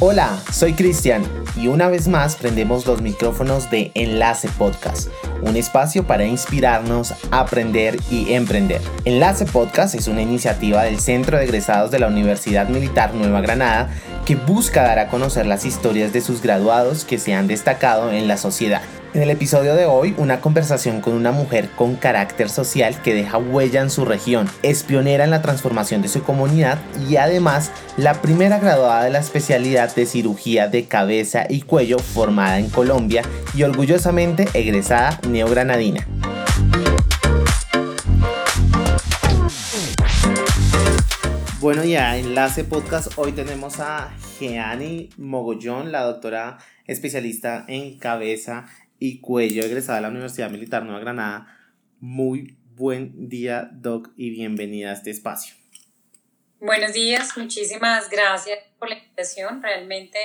Hola, soy Cristian y una vez más prendemos los micrófonos de Enlace Podcast, un espacio para inspirarnos, aprender y emprender. Enlace Podcast es una iniciativa del Centro de Egresados de la Universidad Militar Nueva Granada que busca dar a conocer las historias de sus graduados que se han destacado en la sociedad. En el episodio de hoy, una conversación con una mujer con carácter social que deja huella en su región, es pionera en la transformación de su comunidad y además la primera graduada de la especialidad de cirugía de cabeza y cuello formada en Colombia y orgullosamente egresada neogranadina. Bueno, ya Enlace Podcast, hoy tenemos a Jeani Mogollón, la doctora especialista en cabeza y cuello, egresada de la Universidad Militar Nueva Granada. Muy buen día, Doc, y bienvenida a este espacio. Buenos días, muchísimas gracias por la invitación. Realmente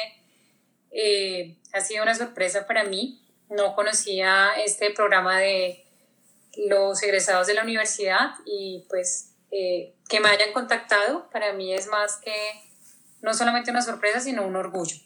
eh, ha sido una sorpresa para mí. No conocía este programa de los egresados de la universidad y pues eh, que me hayan contactado para mí es más que no solamente una sorpresa, sino un orgullo.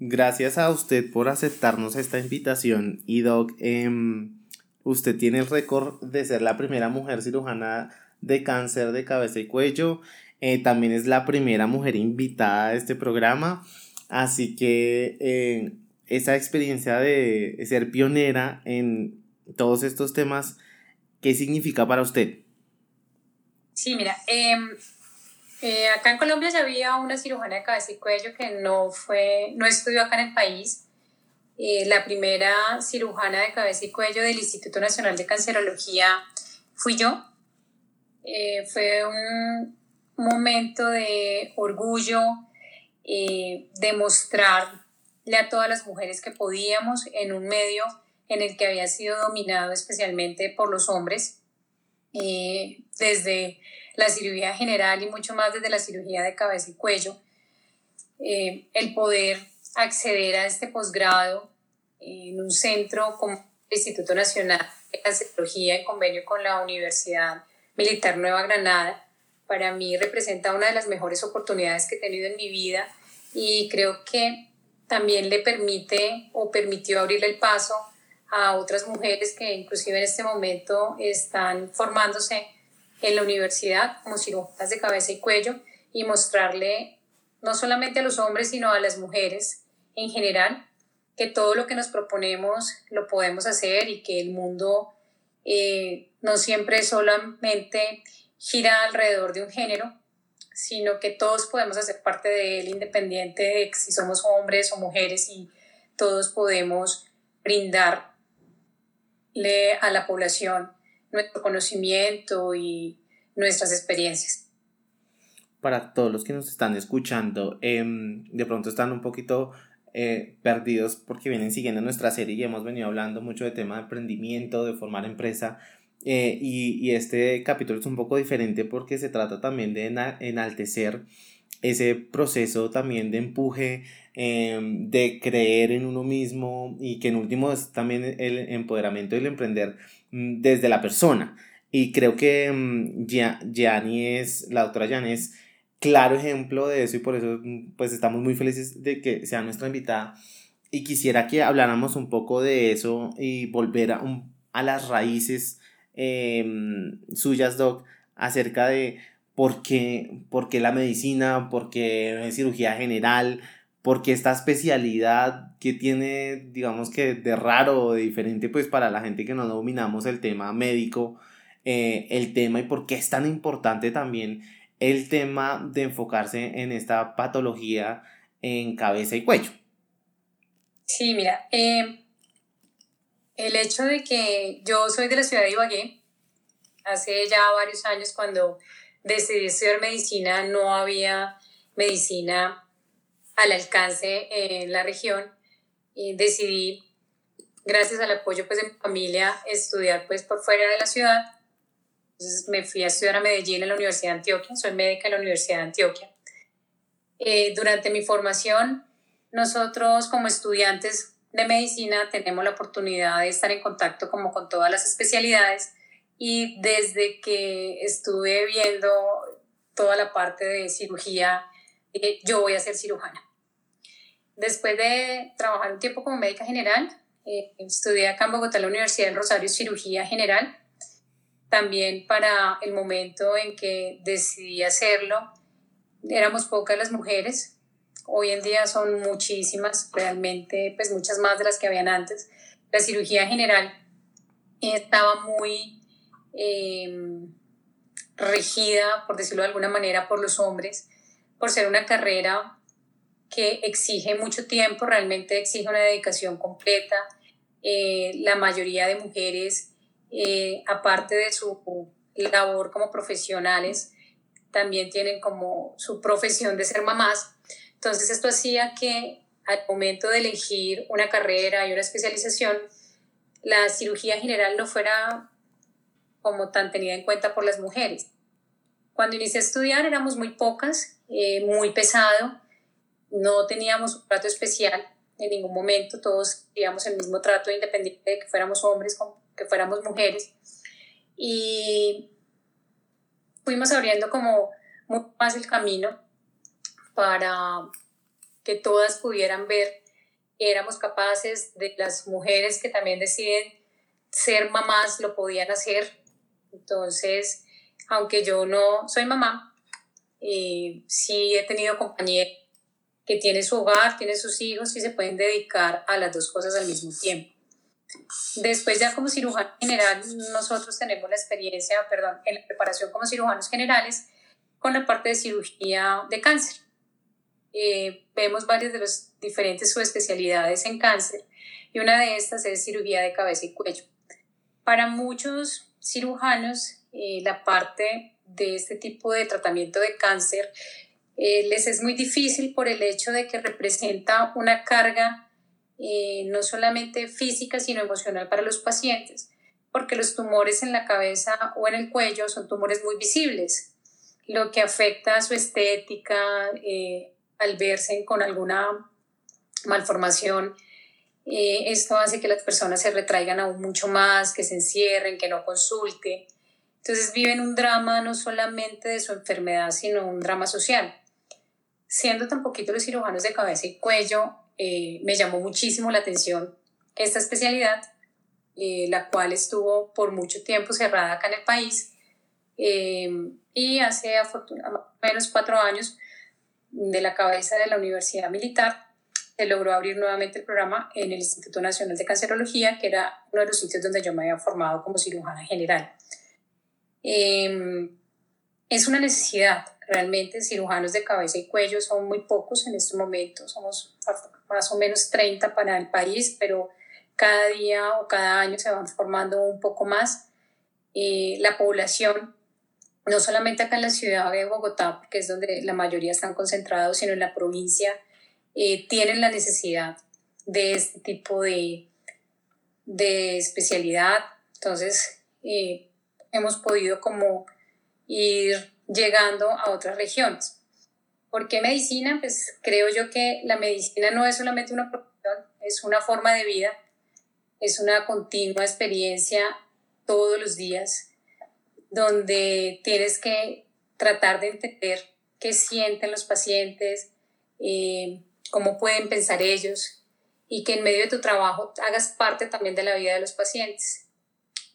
Gracias a usted por aceptarnos esta invitación y Doc, em, usted tiene el récord de ser la primera mujer cirujana de cáncer de cabeza y cuello. Eh, también es la primera mujer invitada a este programa. Así que eh, esa experiencia de ser pionera en todos estos temas, ¿qué significa para usted? Sí, mira, em, eh, acá en Colombia ya había una cirujana de cabeza y cuello que no fue, no estudió acá en el país. Eh, la primera cirujana de cabeza y cuello del Instituto Nacional de Cancerología fui yo. Eh, fue un momento de orgullo, de mostrarle a todas las mujeres que podíamos en un medio en el que había sido dominado especialmente por los hombres, desde la cirugía general y mucho más desde la cirugía de cabeza y cuello, eh, el poder acceder a este posgrado en un centro como el Instituto Nacional de Cancerología en convenio con la Universidad Militar Nueva Granada, para mí representa una de las mejores oportunidades que he tenido en mi vida y creo que también le permite o permitió abrirle el paso a otras mujeres que inclusive en este momento están formándose en la universidad como cirujanas de cabeza y cuello y mostrarle no solamente a los hombres, sino a las mujeres en general, que todo lo que nos proponemos lo podemos hacer y que el mundo eh, no siempre solamente gira alrededor de un género, sino que todos podemos hacer parte de él independiente de si somos hombres o mujeres y todos podemos brindarle a la población nuestro conocimiento y nuestras experiencias. Para todos los que nos están escuchando, em, de pronto están un poquito eh, perdidos porque vienen siguiendo nuestra serie y hemos venido hablando mucho de tema de emprendimiento, de formar empresa. Eh, y, y, este capítulo es un poco diferente porque se trata también de enaltecer ese proceso también de empuje, em, de creer en uno mismo y que en último es también el empoderamiento del emprender mm, desde la persona. Y creo que um, es, la doctora Gianni es claro ejemplo de eso y por eso mm, pues estamos muy felices de que sea nuestra invitada. Y quisiera que habláramos un poco de eso y volver a, a las raíces em, suyas, Doc, acerca de por qué, por qué la medicina, por qué cirugía general, por qué esta especialidad que tiene, digamos que de raro o de diferente, pues para la gente que no dominamos el tema médico, eh, el tema y por qué es tan importante también el tema de enfocarse en esta patología en cabeza y cuello. Sí, mira, eh, el hecho de que yo soy de la ciudad de Ibagué, hace ya varios años cuando decidí estudiar medicina, no había medicina al alcance en la región y decidí, gracias al apoyo pues, de mi familia, estudiar pues, por fuera de la ciudad. Entonces me fui a estudiar a Medellín en la Universidad de Antioquia, soy médica en la Universidad de Antioquia. Eh, durante mi formación, nosotros como estudiantes de medicina tenemos la oportunidad de estar en contacto como con todas las especialidades y desde que estuve viendo toda la parte de cirugía, yo voy a ser cirujana. Después de trabajar un tiempo como médica general, eh, estudié acá en Bogotá, en la Universidad del Rosario, cirugía general. También para el momento en que decidí hacerlo, éramos pocas las mujeres. Hoy en día son muchísimas, realmente, pues muchas más de las que habían antes. La cirugía general estaba muy em, regida, por decirlo de alguna manera, por los hombres, por ser una carrera que exige mucho tiempo, realmente exige una dedicación completa. Eh, la mayoría de mujeres, eh, aparte de su labor como profesionales, también tienen como su profesión de ser mamás. Entonces esto hacía que al momento de elegir una carrera y una especialización, la cirugía general no fuera como tan tenida en cuenta por las mujeres. Cuando inicié a estudiar éramos muy pocas, eh, muy pesado, no teníamos un trato especial en ningún momento, todos teníamos el mismo trato independiente de que fuéramos hombres, que fuéramos mujeres. Y fuimos abriendo como mucho más el camino para que todas pudieran ver que éramos capaces de las mujeres que también deciden ser mamás lo podían hacer. Entonces, aunque yo no soy mamá, eh, sí he tenido compañía que tiene su hogar, tiene sus hijos y se pueden dedicar a las dos cosas al mismo tiempo. Después ya como cirujano general, nosotros tenemos la experiencia, perdón, en la preparación como cirujanos generales con la parte de cirugía de cáncer. Eh, vemos varias de las diferentes subespecialidades en cáncer y una de estas es cirugía de cabeza y cuello. Para muchos cirujanos, eh, la parte de este tipo de tratamiento de cáncer eh, les es muy difícil por el hecho de que representa una carga eh, no solamente física, sino emocional para los pacientes, porque los tumores en la cabeza o en el cuello son tumores muy visibles, lo que afecta a su estética eh, al verse con alguna malformación. esto hace que las personas se retraigan aún mucho más, que se encierren, que no consulten. Entonces viven un drama no solamente de su enfermedad, sino un drama social siendo tan poquito los cirujanos de cabeza y cuello, eh, me llamó muchísimo la atención esta especialidad, eh, la cual estuvo por mucho tiempo cerrada acá en el país. Eh, y hace menos cuatro años, de la cabeza de la Universidad Militar, se logró abrir nuevamente el programa en el Instituto Nacional de Cancerología, que era uno de los sitios donde yo me había formado como cirujana general. es una necesidad, Realmente cirujanos de cabeza y cuello son muy pocos en estos momentos, somos más o menos 30 para el país, pero cada día o cada año se van formando un poco más. Eh, la población, no solamente acá en la ciudad de Bogotá, que es donde la mayoría están concentrados, sino en la provincia, eh, tienen la necesidad de este tipo de, de especialidad. Entonces, eh, hemos podido como ir llegando a otras regiones. ¿Por qué medicina? Pues creo yo que la medicina no es solamente una profesión, es una forma de vida, es una continua experiencia todos los días, donde tienes que tratar de entender qué sienten los pacientes, eh, cómo pueden pensar ellos y que en medio de tu trabajo hagas parte también de la vida de los pacientes,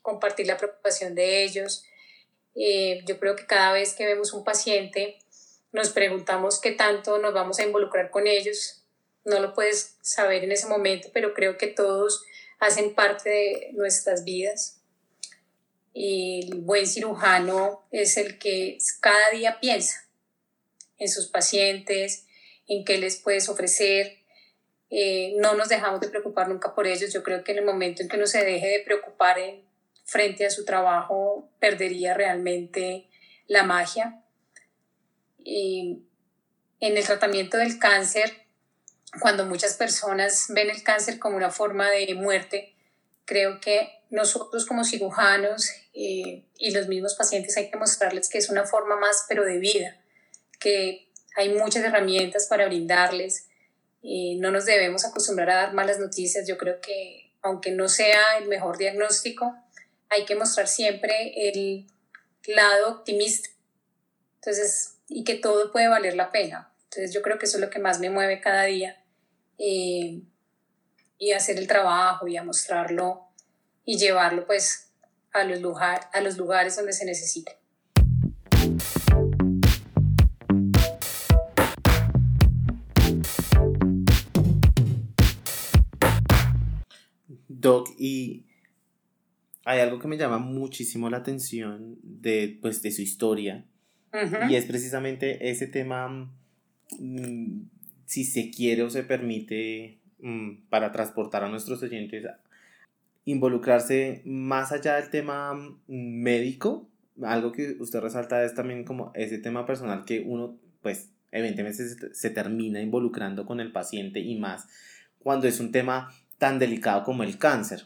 compartir la preocupación de ellos, eh, yo creo que cada vez que vemos un paciente nos preguntamos qué tanto nos vamos a involucrar con ellos. No lo puedes saber en ese momento, pero creo que todos hacen parte de nuestras vidas. El buen cirujano es el que cada día piensa en sus pacientes, en qué les puedes ofrecer. Eh, no nos dejamos de preocupar nunca por ellos. Yo creo que en el momento en que uno se deje de preocupar en frente a su trabajo perdería realmente la magia. Y en el tratamiento del cáncer, cuando muchas personas ven el cáncer como una forma de muerte, creo que nosotros como cirujanos eh, y los mismos pacientes hay que mostrarles que es una forma más, pero de vida, que hay muchas herramientas para brindarles. y no nos debemos acostumbrar a dar malas noticias. Yo creo que aunque no sea el mejor diagnóstico, hay que mostrar siempre el lado optimista. Entonces, y que todo puede valer la pena. Entonces, yo creo que eso es lo que más me mueve cada día, eh, y hacer el trabajo y a mostrarlo y llevarlo pues a los, a los lugares donde se necesite. Doc, y hay algo que me llama muchísimo la atención de, pues, de su historia, y es precisamente ese tema, mm, si se quiere o se permite, mm, para transportar a nuestros oyentes, involucrarse más allá del tema mm, médico, algo que usted resalta es también como ese tema personal que uno, pues, evidentemente se, se termina involucrando con el paciente y más cuando es un tema tan delicado como el cáncer.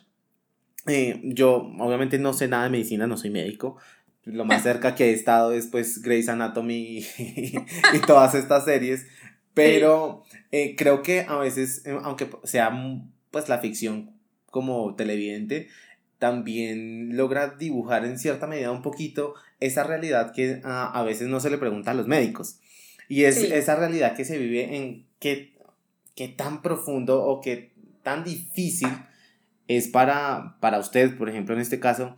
Eh, yo obviamente no sé nada de medicina, no soy médico. Lo más cerca que he estado es pues Grey's Anatomy y, todas estas series. Pero eh, creo que a veces, eh, aunque sea pues la ficción como televidente, también logra dibujar en cierta medida un poquito esa realidad que a, veces no se le pregunta a los médicos. Y es esa realidad que se vive en qué, qué tan profundo o qué tan difícil es para, para usted, por ejemplo, en este caso,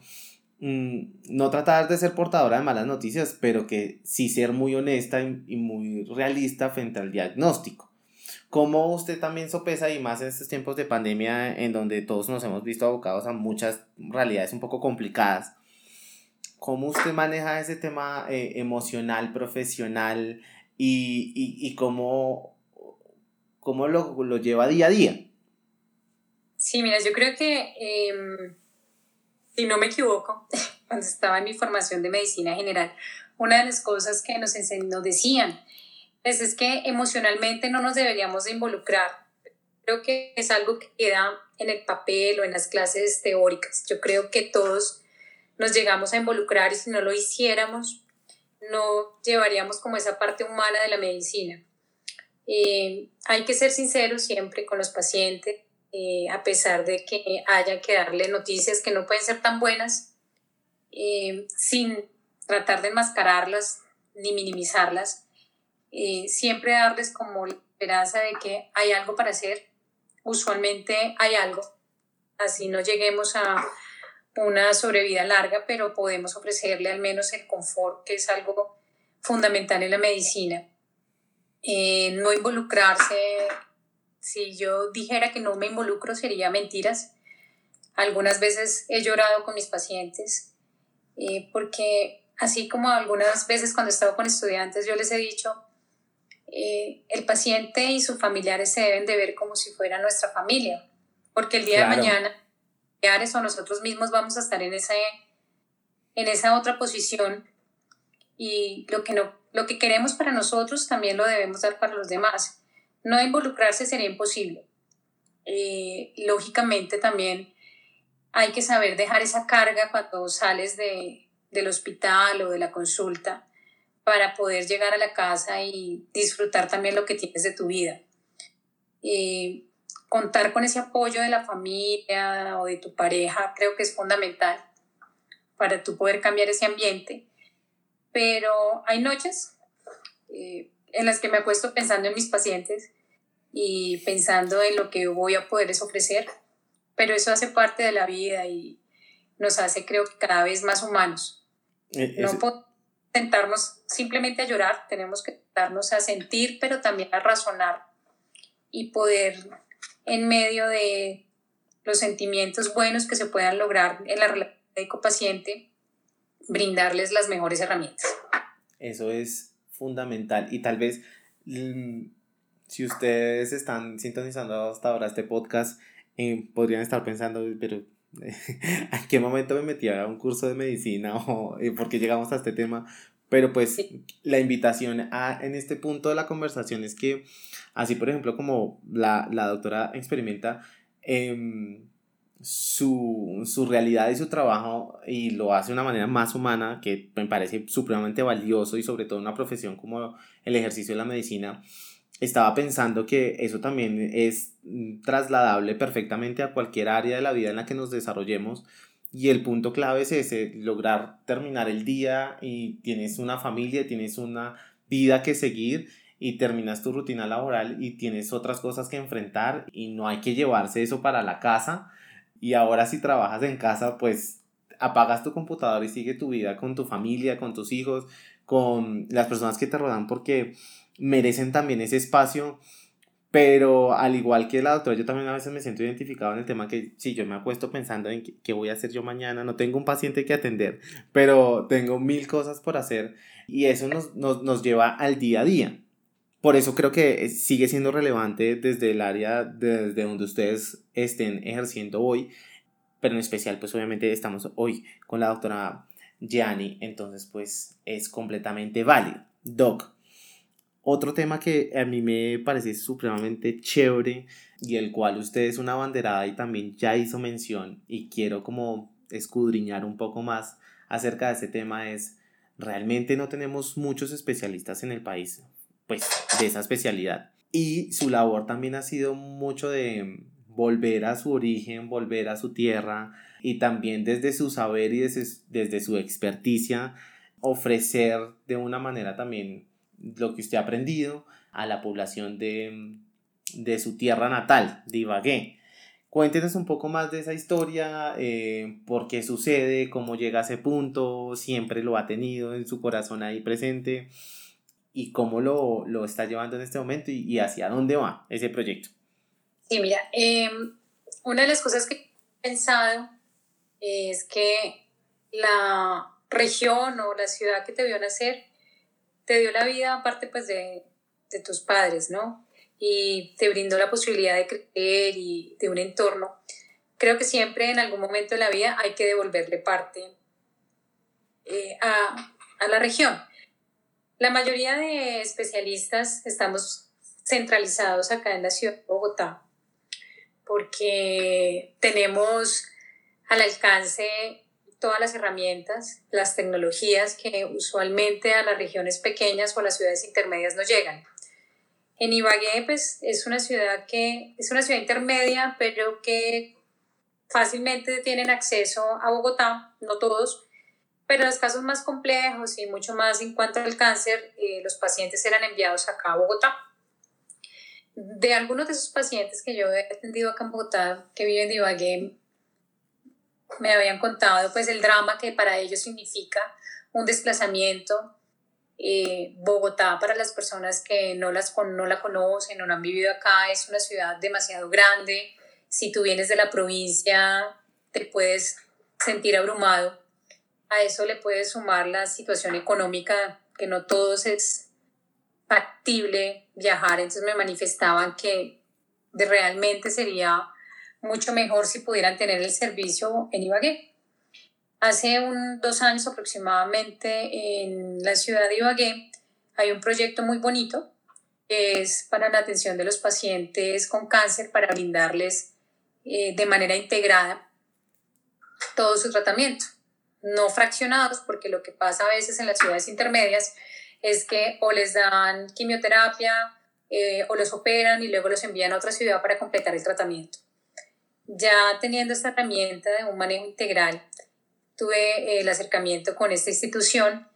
mm, no tratar de ser portadora de malas noticias, pero que sí ser muy honesta y, muy realista frente al diagnóstico. ¿Cómo usted también sopesa, y más en estos tiempos de pandemia, en donde todos nos hemos visto abocados a muchas realidades un poco complicadas, cómo usted maneja ese tema eh, emocional, profesional y, y, cómo, cómo lo, lo lleva día a día? Sí, mira, yo creo que, em, si no me equivoco, cuando estaba en mi formación de medicina general, una de las cosas que nos, nos decían pues, es que emocionalmente no nos deberíamos de involucrar. Creo que es algo que queda en el papel o en las clases teóricas. Yo creo que todos nos llegamos a involucrar y si no lo hiciéramos, no llevaríamos como esa parte humana de la medicina. Eh, hay que ser sinceros siempre con los pacientes, eh, a pesar de que haya que darle noticias que no pueden ser tan buenas, eh, sin tratar de enmascararlas ni minimizarlas, eh, siempre darles como la esperanza de que hay algo para hacer, usualmente hay algo, así no lleguemos a una sobrevida larga, pero podemos ofrecerle al menos el confort, que es algo fundamental en la medicina. no involucrarse si yo dijera que no me involucro sería mentiras. Algunas veces he llorado con mis pacientes eh, porque así como algunas veces cuando he estado con estudiantes yo les he dicho, eh, el paciente y sus familiares se deben de ver como si fuera nuestra familia, porque el día de mañana, familiares o nosotros mismos vamos a estar en esa, en esa otra posición y lo que, no, lo que queremos para nosotros también lo debemos dar para los demás no involucrarse sería imposible. Eh, lógicamente también hay que saber dejar esa carga cuando sales de, del hospital o de la consulta para poder llegar a la casa y disfrutar también lo que tienes de tu vida. Eh, contar con ese apoyo de la familia o de tu pareja creo que es fundamental para tú poder cambiar ese ambiente. Pero hay noches eh, en las que me acuesto pensando en mis pacientes y pensando en lo que voy a poderles ofrecer, pero eso hace parte de la vida y nos hace creo que cada vez más humanos. E, no podemos sentarnos simplemente a llorar, tenemos que sentarnos a sentir, pero también a razonar y poder en medio de los sentimientos buenos que se puedan lograr en la relación médico-paciente, brindarles las mejores herramientas. Eso es fundamental. Y tal vez mm, si ustedes están sintonizando hasta ahora este podcast, eh, podrían estar pensando, pero ¿en qué momento me metí a un curso de medicina o eh, por qué llegamos a este tema? Pero pues la invitación a, en este punto de la conversación es que, así por ejemplo como la, la doctora experimenta em, su, su, realidad y su trabajo y lo hace de una manera más humana, que me parece supremamente valioso y sobre todo una profesión como el ejercicio de la medicina, estaba pensando que eso también es trasladable perfectamente a cualquier área de la vida en la que nos desarrollemos. Y el punto clave es ese, lograr terminar el día y tienes una familia, tienes una vida que seguir y terminas tu rutina laboral y tienes otras cosas que enfrentar y no hay que llevarse eso para la casa. Y ahora si trabajas en casa, pues apagas tu computador y sigue tu vida con tu familia, con tus hijos, con las personas que te rodean porque merecen también ese espacio. Pero al igual que la doctora, yo también a veces me siento identificado en el tema que si yo me acuesto pensando en qué, voy a hacer yo mañana, no tengo un paciente que atender, pero tengo mil cosas por hacer y eso nos, nos, nos lleva al día a día. Por eso creo que sigue siendo relevante desde el área desde donde ustedes estén ejerciendo hoy, pero en especial pues obviamente estamos hoy con la doctora Gianni, entonces pues es completamente válido. Doc, otro tema que a mí me parece supremamente chévere y el cual usted es una banderada y también ya hizo mención y quiero como escudriñar un poco más acerca de ese tema es realmente no tenemos muchos especialistas en el país pues de esa especialidad. Y su labor también ha sido mucho de volver a su origen, volver a su tierra y también desde su saber y desde, su experticia ofrecer de una manera también lo que usted ha aprendido a la población de, de su tierra natal, de Ibagué. Cuéntenos un poco más de esa historia, eh, por qué sucede, cómo llega a ese punto, siempre lo ha tenido en su corazón ahí presente y cómo lo, lo está llevando en este momento y, hacia dónde va ese proyecto. Sí, mira, em, una de las cosas que he pensado es que la región o la ciudad que te vio nacer te dio la vida aparte pues de, de tus padres, ¿no? Y te brindó la posibilidad de crecer y de un entorno. Creo que siempre en algún momento de la vida hay que devolverle parte eh, a, a la región. La mayoría de especialistas estamos centralizados acá en la ciudad de Bogotá porque tenemos al alcance todas las herramientas, las tecnologías que usualmente a las regiones pequeñas o a las ciudades intermedias no llegan. En Ibagué, pues, es una ciudad que es una ciudad intermedia, pero que fácilmente tienen acceso a Bogotá, no todos, pero en los casos más complejos y mucho más en cuanto al cáncer, eh, los pacientes eran enviados acá a Bogotá. De algunos de esos pacientes que yo he atendido acá en Bogotá, que viven de Ibagué, me habían contado pues el drama que para ellos significa un desplazamiento. Eh, Bogotá, para las personas que no, las, no la conocen o no han vivido acá, es una ciudad demasiado grande. Si tú vienes de la provincia, te puedes sentir abrumado a eso le puede sumar la situación económica, que no todos es factible viajar, entonces me manifestaban que realmente sería mucho mejor si pudieran tener el servicio en Ibagué. Hace un, dos años aproximadamente en la ciudad de Ibagué hay un proyecto muy bonito que es para la atención de los pacientes con cáncer para brindarles eh, de manera integrada todo su tratamiento no fraccionados, porque lo que pasa a veces en las ciudades intermedias es que o les dan quimioterapia eh, o los operan y luego los envían a otra ciudad para completar el tratamiento. Ya teniendo esta herramienta de un manejo integral, tuve eh, el acercamiento con esta institución,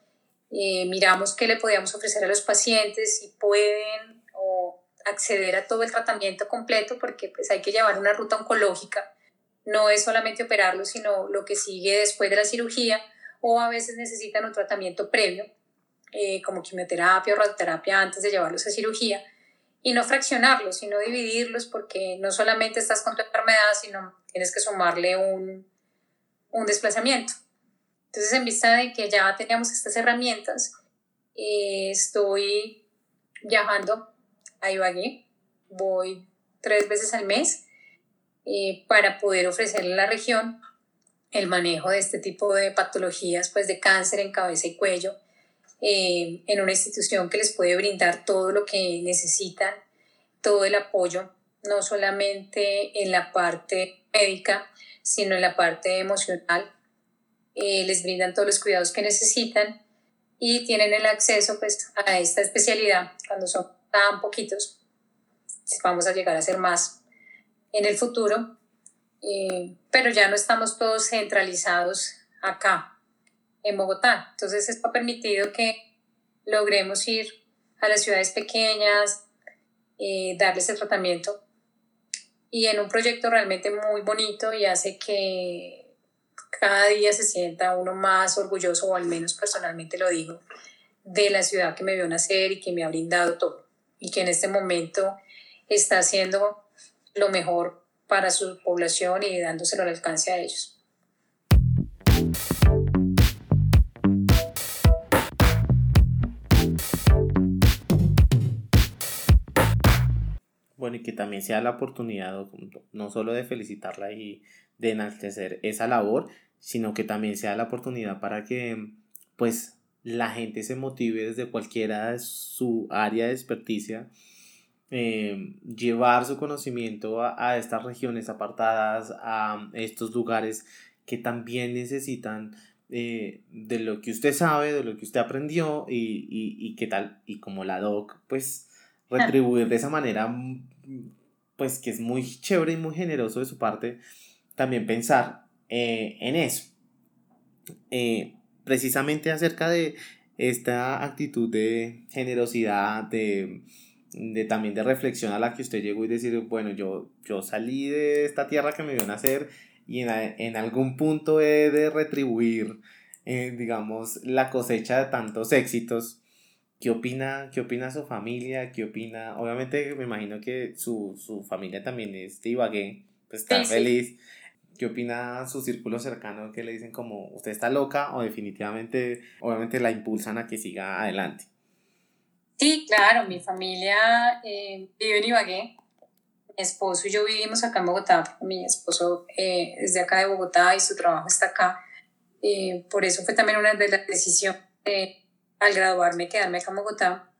miramos qué le podíamos ofrecer a los pacientes, si pueden o acceder a todo el tratamiento completo, porque pues hay que llevar una ruta oncológica no es solamente operarlo, sino lo que sigue después de la cirugía o a veces necesitan un tratamiento previo, eh, como quimioterapia o radioterapia antes de llevarlos a cirugía, y no fraccionarlos, sino dividirlos porque no solamente estás con tu enfermedad, sino tienes que sumarle un, un desplazamiento. Entonces, en vista de que ya teníamos estas herramientas, eh, estoy viajando a Ibagué, voy tres veces al mes eh, para poder ofrecerle a la región el manejo de este tipo de patologías, pues de cáncer en cabeza y cuello, eh, en una institución que les puede brindar todo lo que necesitan, todo el apoyo, no solamente en la parte médica, sino en la parte emocional. Eh, les brindan todos los cuidados que necesitan y tienen el acceso pues, a esta especialidad cuando son tan poquitos. Vamos a llegar a ser más en el futuro, eh, pero ya no estamos todos centralizados acá, en Bogotá. Entonces esto ha permitido que logremos ir a las ciudades pequeñas, eh, darles el tratamiento. Y en un proyecto realmente muy bonito y hace que cada día se sienta uno más orgulloso, o al menos personalmente lo digo, de la ciudad que me vio nacer y que me ha brindado todo. Y que en este momento está haciendo lo mejor para su población y dándoselo al alcance a ellos. Bueno, y que también sea la oportunidad no solo de felicitarla y de enaltecer esa labor, sino que también sea la oportunidad para que pues la gente se motive desde cualquiera de su área de experticia, eh, llevar su conocimiento a, estas regiones apartadas, a estos lugares que también necesitan eh, de lo que usted sabe, de lo que usted aprendió y, y, y qué tal, y como la doc, pues retribuir de esa manera, mm, pues que es muy chévere y muy generoso de su parte, también pensar eh, en eso. Eh, precisamente acerca de esta actitud de generosidad, de, de, también de reflexión a la que usted llegó y decir, bueno, yo, yo salí de esta tierra que me vio nacer y en, en algún punto he de retribuir, eh, digamos, la cosecha de tantos éxitos ¿Qué opina, ¿Qué opina su familia? ¿Qué opina? Obviamente me imagino que su, familia también es de Ibagué, pues está feliz. ¿Qué opina su círculo cercano que le dicen como usted está loca o definitivamente, obviamente la impulsan a que siga adelante? Sí, claro, mi familia eh, vive en Ibagué. Mi esposo y yo vivimos acá en Bogotá. Mi esposo eh, es de acá de Bogotá y su trabajo está acá. Eh, por eso fue también una de las decisiones al graduarme quedarme acá en Bogotá.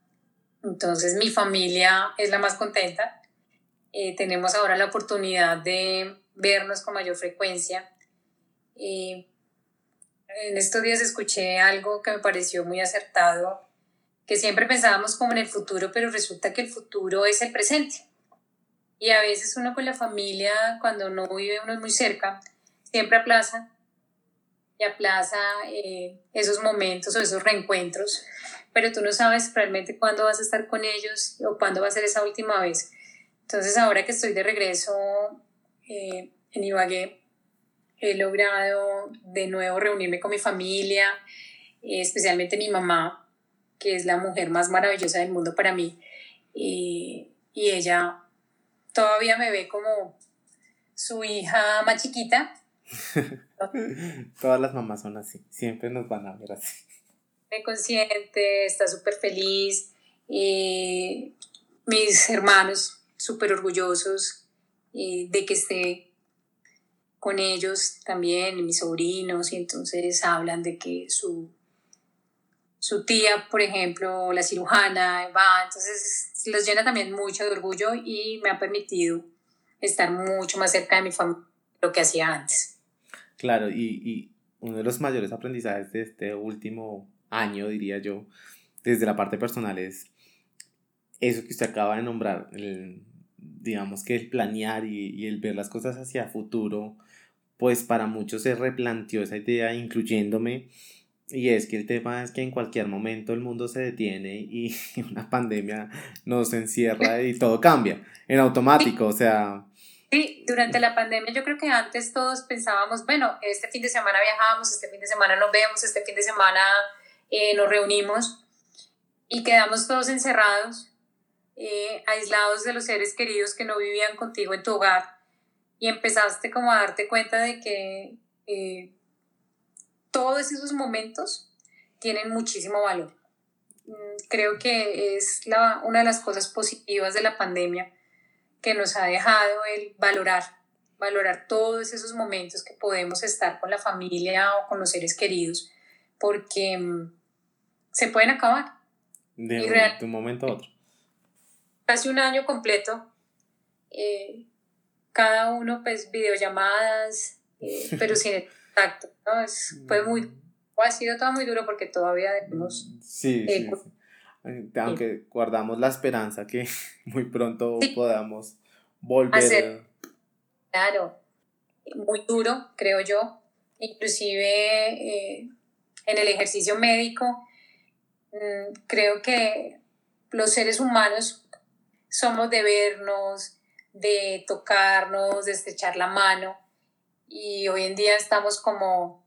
Entonces mi familia es la más contenta. Eh, tenemos ahora la oportunidad de vernos con mayor frecuencia. en estos días escuché algo que me pareció muy acertado, que siempre pensábamos como en el futuro, pero resulta que el futuro es el presente. Y a veces uno con la familia, cuando no vive uno muy cerca, siempre aplaza y aplaza eh, esos momentos o esos reencuentros, pero tú no sabes realmente cuándo vas a estar con ellos o cuándo va a ser esa última vez. Entonces ahora que estoy de regreso eh, en Ibagué, he logrado de nuevo reunirme con mi familia, eh, especialmente mi mamá, que es la mujer más maravillosa del mundo para mí, y ella todavía me ve como su hija más chiquita, Todas las mamás son así, siempre nos van a ver así. Muy consciente, está súper feliz. Y mis hermanos súper orgullosos de que esté con ellos también, mis sobrinos, y entonces hablan de que su, su tía, por ejemplo, la cirujana, va, entonces los llena también mucho de orgullo y me ha permitido estar mucho más cerca de mi familia lo que hacía antes. Claro, y, y uno de los mayores aprendizajes de este último año, diría yo, desde la parte personal es eso que usted acaba de nombrar, el, digamos que el planear y, y, el ver las cosas hacia futuro, pues para muchos se replanteó esa idea, incluyéndome, y es que el tema es que en cualquier momento el mundo se detiene y una pandemia nos encierra y todo cambia en automático, o sea, Sí, durante la pandemia yo creo que antes todos pensábamos, bueno, este fin de semana viajamos, este fin de semana nos vemos, este fin de semana eh, nos reunimos y quedamos todos encerrados, eh, aislados de los seres queridos que no vivían contigo en tu hogar. Y empezaste como a darte cuenta de que eh, todos esos momentos tienen muchísimo valor. Mm, creo que es la, una de las cosas positivas de la pandemia que nos ha dejado el valorar, valorar todos esos momentos que podemos estar con la familia o con los seres queridos, porque mm, se pueden acabar. De, un, momento a otro. Hace un año completo, eh, cada uno pues videollamadas, eh, pero sin contacto, ¿no? fue muy, ha sido todo muy duro porque todavía debemos... Sí, sí, sí aunque guardamos la esperanza que muy pronto podamos volver. claro, muy duro, creo yo. Inclusive eh, en el ejercicio médico, mm, creo que los seres humanos somos de vernos, de tocarnos, de estrechar la mano y hoy en día estamos como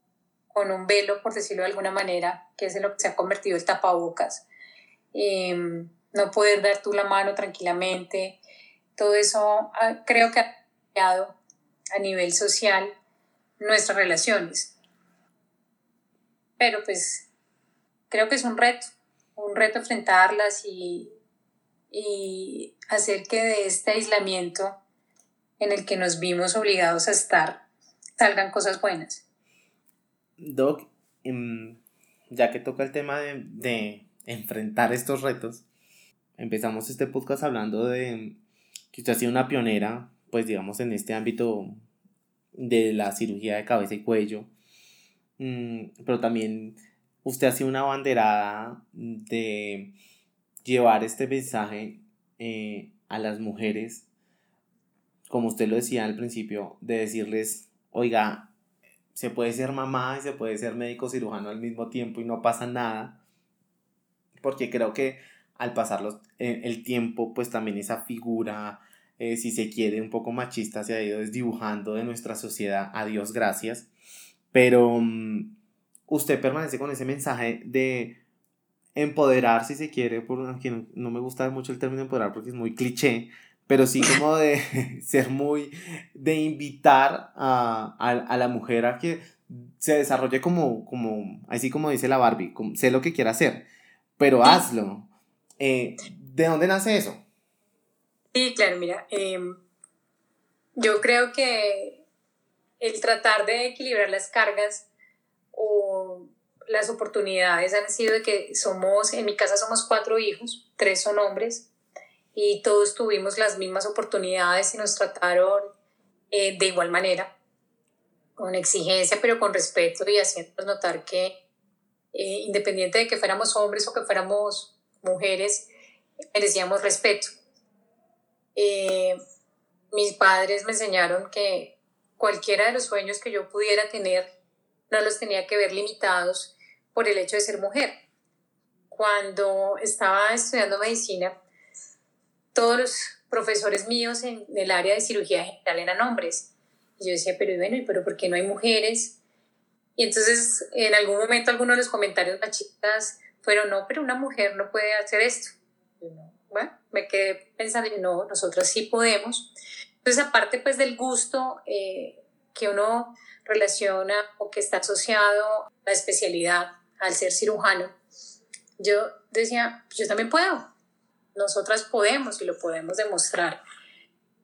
con un velo, por decirlo de alguna manera, que es lo que se ha convertido el tapabocas. Em, no poder dar tú la mano tranquilamente, todo eso creo que ha cambiado a nivel social nuestras relaciones. Pero pues creo que es un reto, un reto enfrentarlas y, y hacer que de este aislamiento en el que nos vimos obligados a estar salgan cosas buenas. Doc, em, ya que toca el tema de, de enfrentar estos retos, empezamos este podcast hablando de que usted ha sido una pionera, pues digamos, en este ámbito de la cirugía de cabeza y cuello, mm, pero también usted ha sido una banderada de llevar este mensaje eh, a las mujeres, como usted lo decía al principio, de decirles, oiga, se puede ser mamá y se puede ser médico cirujano al mismo tiempo y no pasa nada, porque creo que al pasar eh, el tiempo, pues también esa figura, eh, si se quiere, un poco machista se ha ido desdibujando de nuestra sociedad, a Dios gracias, pero mm, usted permanece con ese mensaje de empoderar, si se quiere, no, no me gusta mucho el término empoderar porque es muy cliché, pero sí como de ser muy, de invitar a, a, la mujer a que se desarrolle como, como, así como dice la Barbie, sé lo que quiera hacer, pero hazlo. Eh, ¿De dónde nace eso? Sí, claro, mira, em, yo creo que el tratar de equilibrar las cargas o las oportunidades han sido de que somos, en mi casa somos cuatro hijos, tres son hombres y todos tuvimos las mismas oportunidades y nos trataron eh, de igual manera, con exigencia pero con respeto y haciéndonos notar que eh, independiente de que fuéramos hombres o que fuéramos mujeres, merecíamos respeto. Eh, mis padres me enseñaron que cualquiera de los sueños que yo pudiera tener no los tenía que ver limitados por el hecho de ser mujer. Cuando estaba estudiando medicina, todos los profesores míos en el área de cirugía general eran hombres. Y yo decía, pero bueno, ¿pero por qué no hay mujeres? Y entonces en algún momento algunos de los comentarios machistas fueron, no, pero una mujer no puede hacer esto. bueno, me quedé pensando, no, nosotras sí podemos. Entonces aparte pues del gusto eh, que uno relaciona o que está asociado a la especialidad, al ser cirujano, yo decía, yo también puedo, nosotras podemos y lo podemos demostrar.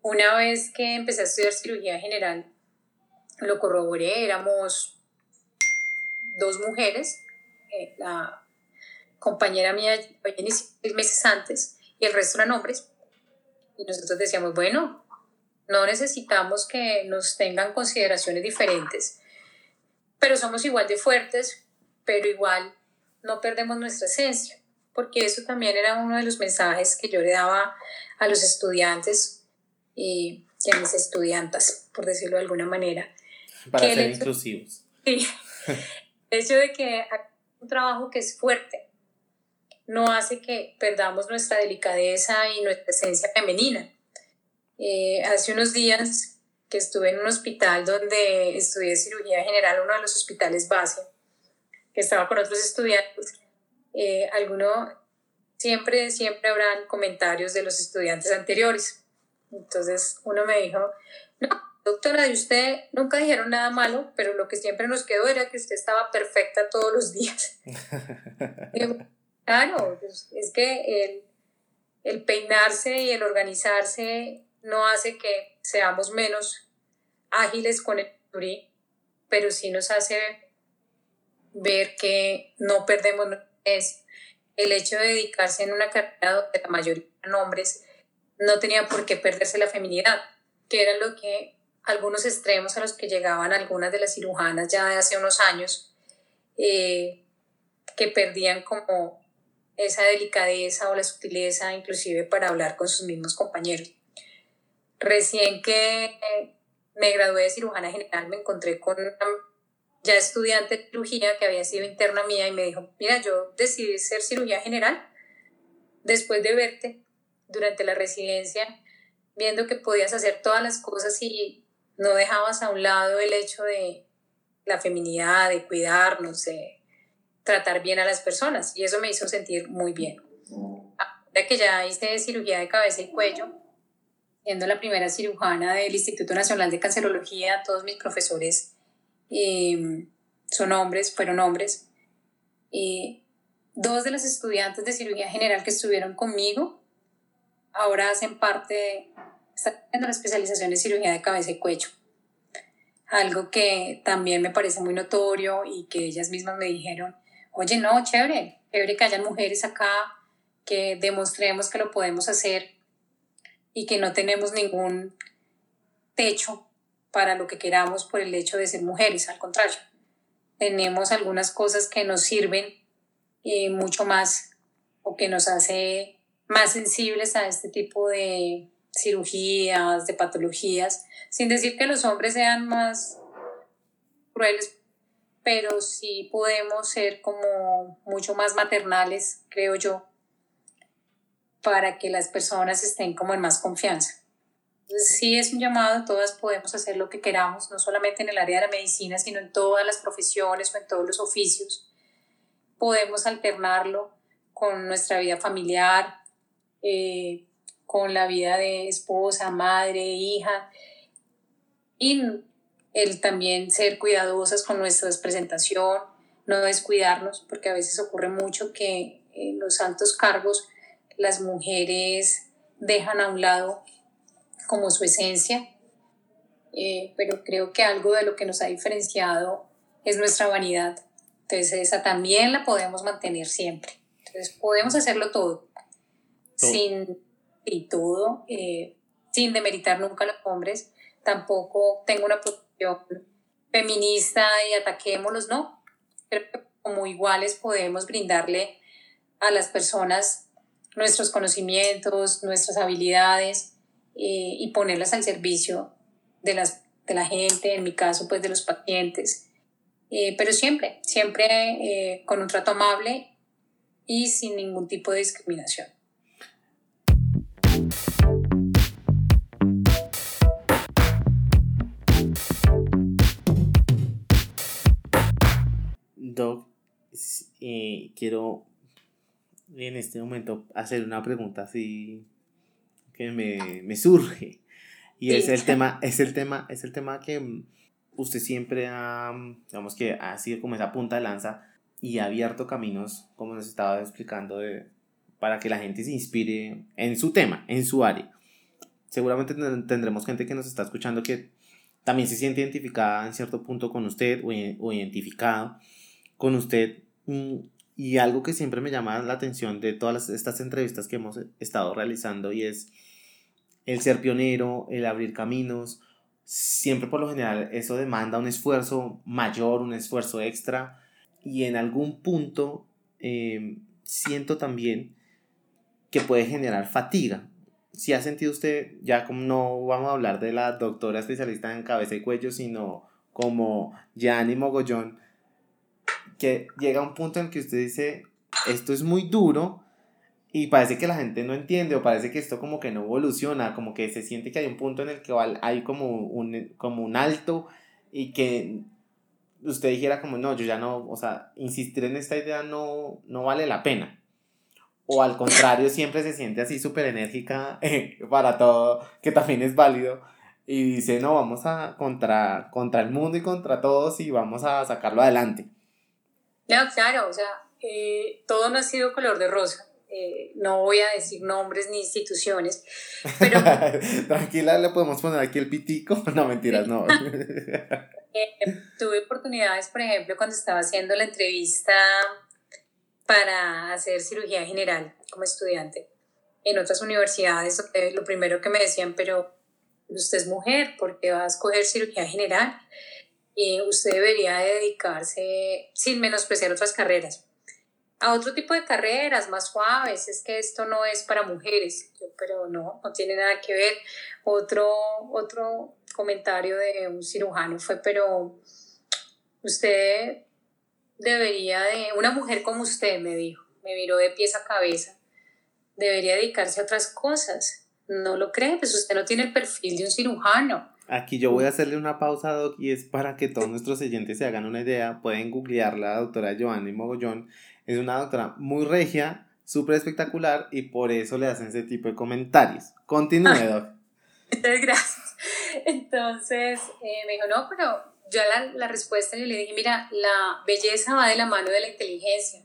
Una vez que empecé a estudiar cirugía general, lo corroboré, éramos dos mujeres, eh, la compañera mía seis meses antes y el resto eran hombres. Y nosotros decíamos, bueno, no necesitamos que nos tengan consideraciones diferentes, pero somos igual de fuertes, pero igual no perdemos nuestra esencia, porque eso también era uno de los mensajes que yo le daba a los estudiantes y, a mis estudiantas, por decirlo de alguna manera. Para ser inclusivos. Sí, el hecho de que un trabajo que es fuerte no hace que perdamos nuestra delicadeza y nuestra esencia femenina. Eh, hace unos días que estuve en un hospital donde estudié cirugía general, uno de los hospitales base, que estaba con otros estudiantes, eh, alguno, siempre, siempre habrán comentarios de los estudiantes anteriores. Entonces uno me dijo, no, doctora, de usted nunca dijeron nada malo, pero lo que siempre nos quedó era que usted estaba perfecta todos los días. claro, pues, es que el, el peinarse y el organizarse no hace que seamos menos ágiles con el turí, pero sí nos hace ver que no perdemos es el hecho de dedicarse en una carrera donde la mayoría eran hombres no tenía por qué perderse la feminidad, que era lo que algunos extremos a los que llegaban algunas de las cirujanas ya de hace unos años, eh, que perdían como esa delicadeza o la sutileza inclusive para hablar con sus mismos compañeros. Recién que me gradué de cirujana general me encontré con una ya estudiante de cirugía que había sido interna mía y me dijo, mira, yo decidí ser cirugía general después de verte durante la residencia, viendo que podías hacer todas las cosas y no dejabas a un lado el hecho de la feminidad, de cuidarnos, de tratar bien a las personas. Y eso me hizo sentir muy bien. Ahora que ya hice cirugía de cabeza y cuello, siendo la primera cirujana del Instituto Nacional de Cancerología, todos mis profesores eh, son hombres, fueron hombres. y dos de las estudiantes de cirugía general que estuvieron conmigo ahora hacen parte, están haciendo la especialización en cirugía de cabeza y cuello. Algo que también me parece muy notorio y que ellas mismas me dijeron, oye, no, chévere, chévere que hayan mujeres acá, que demostremos que lo podemos hacer y que no tenemos ningún techo para lo que queramos por el hecho de ser mujeres, al contrario, tenemos algunas cosas que nos sirven eh, mucho más o que nos hace más sensibles a este tipo de cirugías, de patologías, sin decir que los hombres sean más crueles, pero sí podemos ser como mucho más maternales, creo yo, para que las personas estén como en más confianza. Entonces, sí es un llamado, todas podemos hacer lo que queramos, no solamente en el área de la medicina, sino en todas las profesiones o en todos los oficios. Podemos alternarlo con nuestra vida familiar, eh, con la vida de esposa, madre, hija, y el también ser cuidadosas con nuestra presentación, no descuidarnos, porque a veces ocurre mucho que en los altos cargos las mujeres dejan a un lado como su esencia, eh, pero creo que algo de lo que nos ha diferenciado es nuestra vanidad. Entonces esa también la podemos mantener siempre. Entonces podemos hacerlo todo, sin y todo, eh, sin demeritar nunca a los hombres. Tampoco tengo una posición feminista y ataquémoslos, no. Creo que como iguales podemos brindarle a las personas nuestros conocimientos, nuestras habilidades eh, y ponerlas al servicio de, las, de la gente, en mi caso, pues de los pacientes. Eh, pero siempre, siempre con un trato amable y sin ningún tipo de discriminación. Doc, quiero en este momento hacer una pregunta así que me, surge. Y es el tema, es el tema, es el tema que usted siempre ha, digamos que ha sido como esa punta de lanza y ha abierto caminos, como nos estaba explicando, de, para que la gente se inspire en su tema, en su área. Seguramente tendremos gente que nos está escuchando que también se siente identificada en cierto punto con usted o, o identificado con usted. Mm, y algo que siempre me llama la atención de todas estas entrevistas que hemos estado realizando y es el ser pionero, el abrir caminos. Siempre por lo general eso demanda un esfuerzo mayor, un esfuerzo extra. Y en algún punto eh, siento también que puede generar fatiga. Si ha sentido usted, ya como no vamos a hablar de la doctora especialista en cabeza y cuello, sino como Yanni Mogollón, que llega un punto en que usted dice, esto es muy duro y parece que la gente no entiende o parece que esto como que no evoluciona, como que se siente que hay un punto en el que hay como un, como un alto y que usted dijera como, no, yo ya no, o sea, insistir en esta idea no, no vale la pena o al contrario siempre se siente así súper enérgica para todo, que también es válido, y dice, no, vamos a contra, contra el mundo y contra todos y vamos a sacarlo adelante. No, claro, o sea, eh, todo no ha sido color de rosa. Eh, no voy a decir nombres ni instituciones, pero... Tranquila, le podemos poner aquí el pitico. No, mentiras, no. tuve oportunidades, por ejemplo, cuando estaba haciendo la entrevista para hacer cirugía general como estudiante. En otras universidades eh, lo primero que me decían, pero usted es mujer, ¿por qué va a escoger cirugía general? Y usted debería dedicarse, sin menospreciar otras carreras, a otro tipo de carreras más suaves. Es que esto no es para mujeres, pero no, no tiene nada que ver. Otro, otro comentario de un cirujano fue, pero usted debería de, una mujer como usted, me dijo, me miró de pies a cabeza, debería dedicarse a otras cosas. ¿No lo cree? Pues usted no tiene el perfil de un cirujano. Aquí yo voy a hacerle una pausa, Doc, y es para que todos nuestros oyentes se hagan una idea. Pueden googlear la doctora Joanny Mogollón. Es una doctora muy regia, súper espectacular, y por eso le hacen ese tipo de comentarios. Continúe, Doc. Muchas gracias. Entonces eh, me dijo, no, pero ya la, la, respuesta yo le dije, mira, la belleza va de la mano de la inteligencia.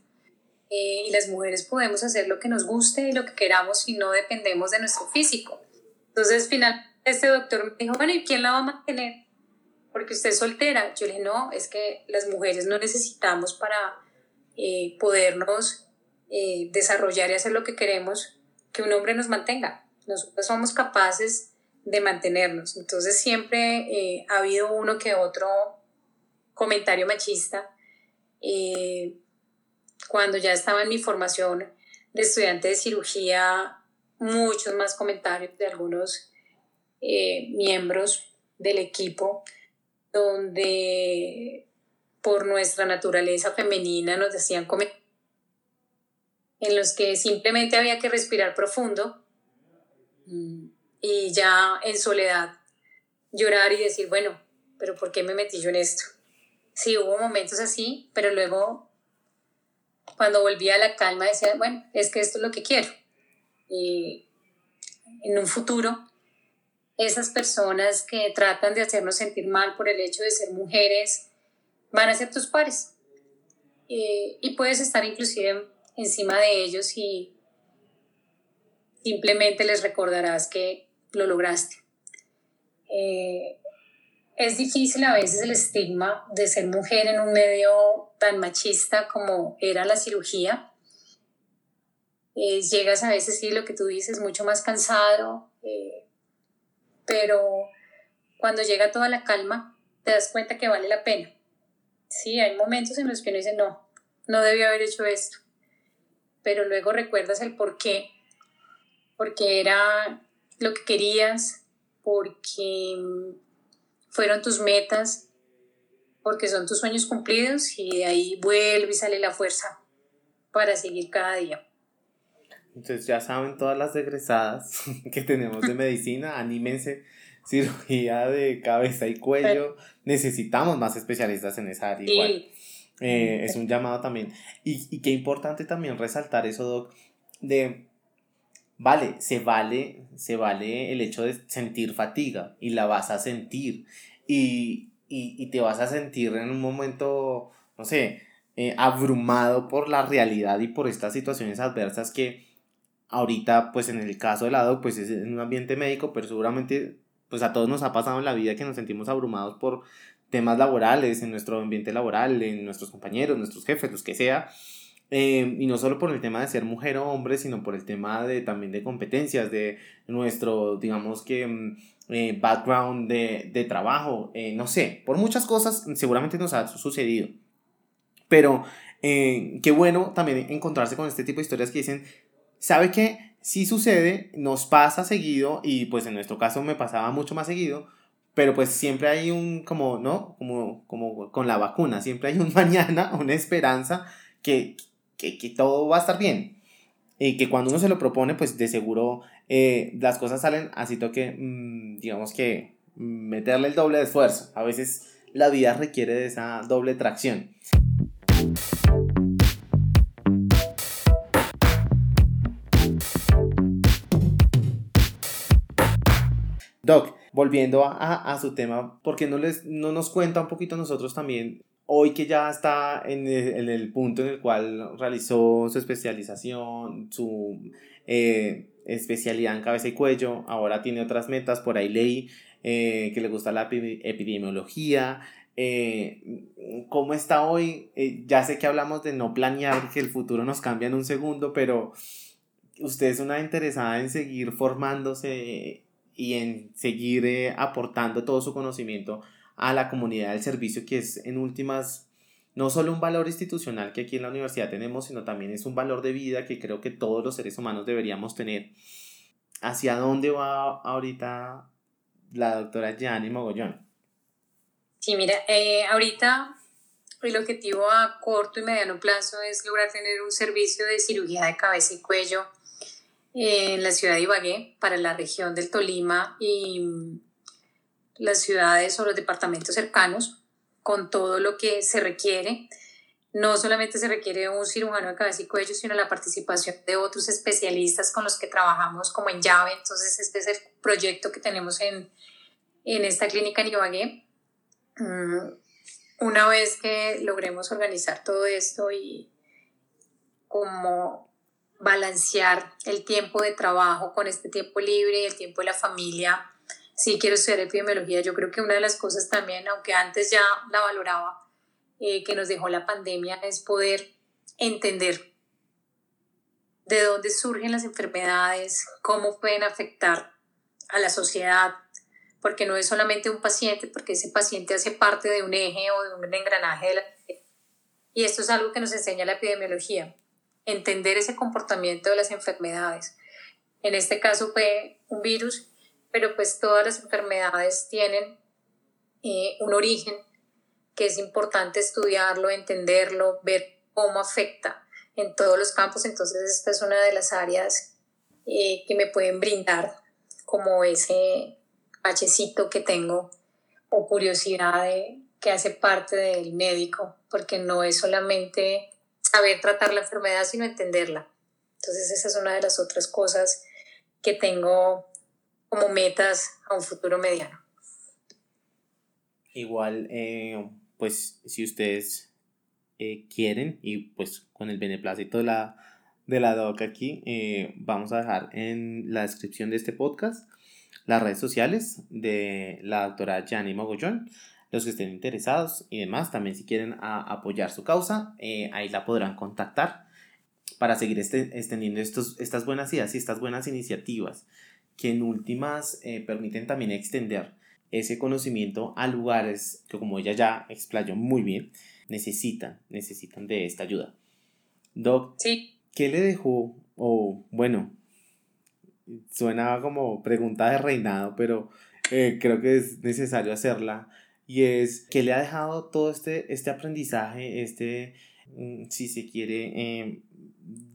Eh, y las mujeres podemos hacer lo que nos guste y lo que queramos y no dependemos de nuestro físico. Entonces, finalmente, este doctor me dijo, bueno, ¿y quién la va a mantener? Porque usted es soltera. Yo le dije, no, es que las mujeres no necesitamos para eh, podernos desarrollar y hacer lo que queremos que un hombre nos mantenga. Nosotros somos capaces de mantenernos. Entonces siempre eh, ha habido uno que otro comentario machista. Eh, cuando ya estaba en mi formación de estudiante de cirugía, muchos más comentarios de algunos eh, miembros del equipo, donde por nuestra naturaleza femenina nos decían comentarios en los que simplemente había que respirar profundo. Y ya en soledad llorar y decir, bueno, pero ¿por qué me metí yo en esto? Sí, hubo momentos así, pero luego cuando volví a la calma decía, bueno, es que esto es lo que quiero. Y en un futuro, esas personas que tratan de hacernos sentir mal por el hecho de ser mujeres van a ser tus pares. y puedes estar inclusive encima de ellos y simplemente les recordarás que lo lograste. Eh, es difícil a veces el estigma de ser mujer en un medio tan machista como era la cirugía. Eh, llegas a veces, sí, lo que tú dices, mucho más cansado, eh, pero cuando llega toda la calma, te das cuenta que vale la pena. Sí, hay momentos en los que uno dice, no, no debí haber hecho esto, pero luego recuerdas el por qué, porque era lo que querías, porque fueron tus metas, porque son tus sueños cumplidos y de ahí vuelve y sale la fuerza para seguir cada día. Entonces ya saben todas las egresadas que tenemos de medicina, anímense, cirugía de cabeza y cuello, necesitamos más especialistas en esa área igual. Eh, es un llamado también. Y, y qué importante también resaltar eso, Doc, de vale, se vale, se vale el hecho de sentir fatiga y la vas a sentir y, y, te vas a sentir en un momento, no sé, eh, abrumado por la realidad y por estas situaciones adversas que ahorita, pues en el caso de la pues es en un ambiente médico, pero seguramente pues a todos nos ha pasado en la vida que nos sentimos abrumados por temas laborales, en nuestro ambiente laboral, en nuestros compañeros, nuestros jefes, los que sea, eh, y no solo por el tema de ser mujer o hombre, sino por el tema de también de competencias, de nuestro, digamos que, mm, eh, background de, de trabajo, eh, no sé, por muchas cosas seguramente nos ha sucedido. Pero qué bueno también encontrarse con este tipo de historias que dicen, ¿sabe que Sí sucede, nos pasa seguido y pues en nuestro caso me pasaba mucho más seguido, pero pues siempre hay un como, ¿no? Como, como con la vacuna, siempre hay un mañana, una esperanza que, que, que todo va a estar bien. Y que cuando uno se lo propone, pues de seguro eh, las cosas salen así toque, mm, digamos que meterle el doble esfuerzo. A veces la vida requiere de esa doble tracción. Doc, volviendo a, su tema, ¿por qué no, les, no nos cuenta un poquito nosotros también hoy que ya está en el, punto en el cual realizó su especialización, su eh, especialidad en cabeza y cuello, ahora tiene otras metas, por ahí leí eh, que le gusta la epidemiología. Eh, ¿Cómo está hoy? ya sé que hablamos de no planear, que el futuro nos cambia en un segundo, pero usted es una interesada en seguir formándose y en seguir aportando todo su conocimiento a la comunidad del servicio, que es en últimas no solo un valor institucional que aquí en la universidad tenemos, sino también es un valor de vida que creo que todos los seres humanos deberíamos tener. ¿Hacia dónde va ahorita la doctora Gianni Mogollón? Sí, mira, eh, ahorita el objetivo a corto y mediano plazo es lograr tener un servicio de cirugía de cabeza y cuello en la ciudad de Ibagué, para la región del Tolima y mm, las ciudades o los departamentos cercanos, con todo lo que se requiere. No solamente se requiere un cirujano de cabeza y cuello, sino la participación de otros especialistas con los que trabajamos como en llave. Entonces, este es el proyecto que tenemos en, en esta clínica en Ibagué. Mm, una vez que logremos organizar todo esto y como balancear el tiempo de trabajo con este tiempo libre y el tiempo de la familia, sí quiero estudiar epidemiología. Yo creo que una de las cosas también, aunque antes ya la valoraba, eh, que nos dejó la pandemia es poder entender de dónde surgen las enfermedades, cómo pueden afectar a la sociedad, porque no es solamente un paciente, porque ese paciente hace parte de un eje o de un engranaje. Y esto es algo que nos enseña la epidemiología, entender ese comportamiento de las enfermedades. En este caso fue un virus, pero pues todas las enfermedades tienen eh, un origen que es importante estudiarlo, entenderlo, ver cómo afecta en todos los campos. Entonces esta es una de las áreas eh, que me pueden brindar como ese bachecito que tengo o curiosidad que hace parte del médico, porque no es solamente saber tratar la enfermedad, sino entenderla. Entonces esa es una de las otras cosas que tengo como metas a un futuro mediano. Igual, eh, pues si ustedes eh, quieren y pues con el beneplácito de la, de la doc aquí, eh, vamos a dejar en la descripción de este podcast las redes sociales de la doctora Gianni Mogollón, los que estén interesados y demás, también si quieren apoyar su causa, eh, ahí la podrán contactar para seguir este, extendiendo estos, estas buenas ideas y estas buenas iniciativas que en últimas eh, permiten también extender ese conocimiento a lugares que como ella ya explayó muy bien, necesitan, necesitan de esta ayuda. Doc, ¿qué le dejó? O bueno, suena como pregunta de reinado, pero eh, creo que es necesario hacerla. Y es, ¿qué le ha dejado todo este, este aprendizaje, este, mm, si se quiere, em,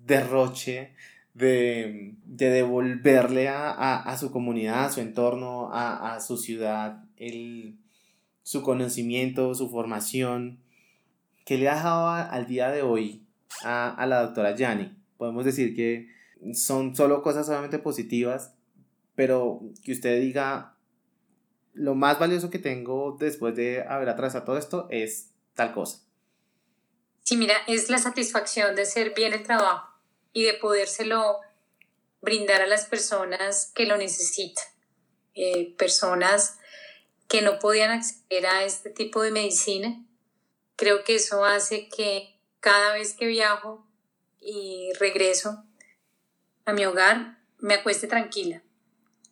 derroche de, de devolverle a, a, a, su comunidad, a su entorno, a, a su ciudad, el, su conocimiento, su formación? ¿Qué le ha dejado al día de hoy a, la doctora Yanni? Podemos decir que son solo cosas solamente positivas, pero que usted diga, lo más valioso que tengo después de haber atravesado todo esto es tal cosa. Sí, mira, es la satisfacción de hacer bien el trabajo y de podérselo brindar a las personas que lo necesitan. Eh, personas que no podían acceder a este tipo de medicina. Creo que eso hace que cada vez que viajo y regreso a mi hogar, me acueste tranquila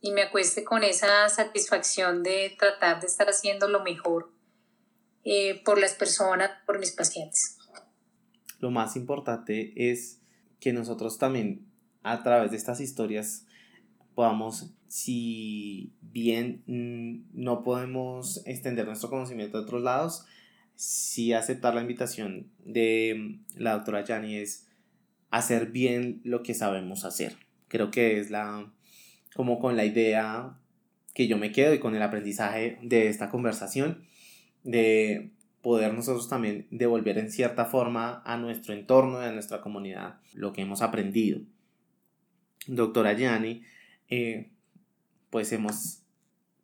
y me acueste con esa satisfacción de tratar de estar haciendo lo mejor eh, por las personas, por mis pacientes. Lo más importante es que nosotros también a través de estas historias podamos, si bien mm, no podemos extender nuestro conocimiento a otros lados, sí aceptar la invitación de la doctora Yani es hacer bien lo que sabemos hacer. Creo que es la, como con la idea que yo me quedo y con el aprendizaje de esta conversación, de poder nosotros también devolver en cierta forma a nuestro entorno y a nuestra comunidad lo que hemos aprendido. Doctora Gianni, eh, pues hemos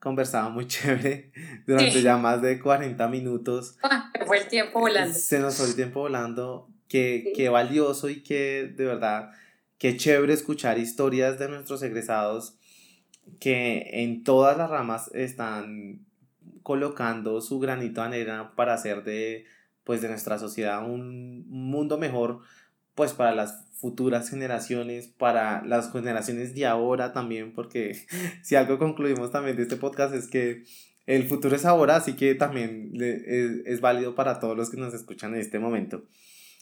conversado muy chévere durante ya más de 40 minutos. Ah, fue el tiempo volando. Se nos fue el tiempo volando qué, valioso y qué de verdad, qué chévere escuchar historias de nuestros egresados que en todas las ramas están colocando su granito de arena para hacer de pues de nuestra sociedad un mundo mejor pues para las futuras generaciones, para las generaciones de ahora también, porque si algo concluimos también de este podcast es que el futuro es ahora, así que también es, es válido para todos los que nos escuchan en este momento.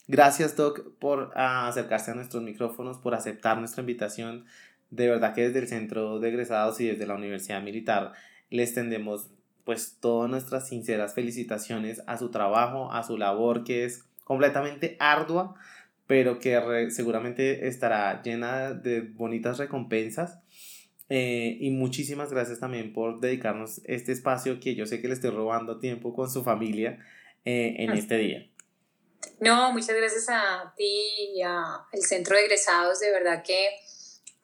Gracias, Doc, por acercarse a nuestros micrófonos, por aceptar nuestra invitación. De verdad que desde el Centro de Egresados y desde la Universidad Militar les tendemos pues todas nuestras sinceras felicitaciones a su trabajo, a su labor que es completamente ardua, pero que seguramente estará llena de bonitas recompensas. Eh, y muchísimas gracias también por dedicarnos este espacio que yo sé que le estoy robando tiempo con su familia eh, en este día. No, muchas gracias a ti y al Centro de Egresados. De verdad que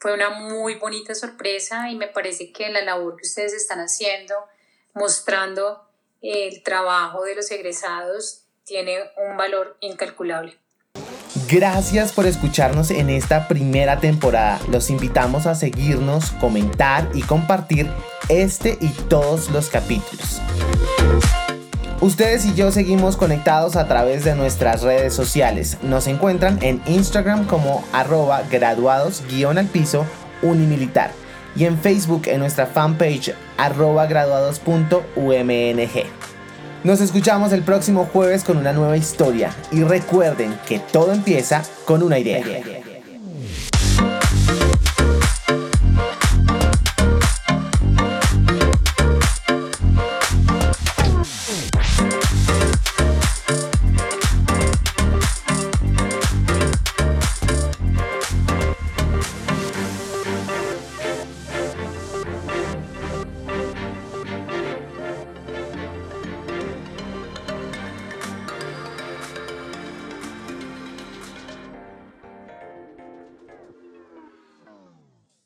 fue una muy bonita sorpresa y me parece que la labor que ustedes están haciendo, mostrando el trabajo de los egresados, tiene un valor incalculable. Gracias por escucharnos en esta primera temporada. Los invitamos a seguirnos, comentar y compartir este y todos los capítulos. Ustedes y yo seguimos conectados a través de nuestras redes sociales. Nos encuentran en Instagram como arroba y en Facebook en nuestra fanpage arroba graduados.umng. Nos escuchamos el próximo jueves con una nueva historia y recuerden que todo empieza con una idea.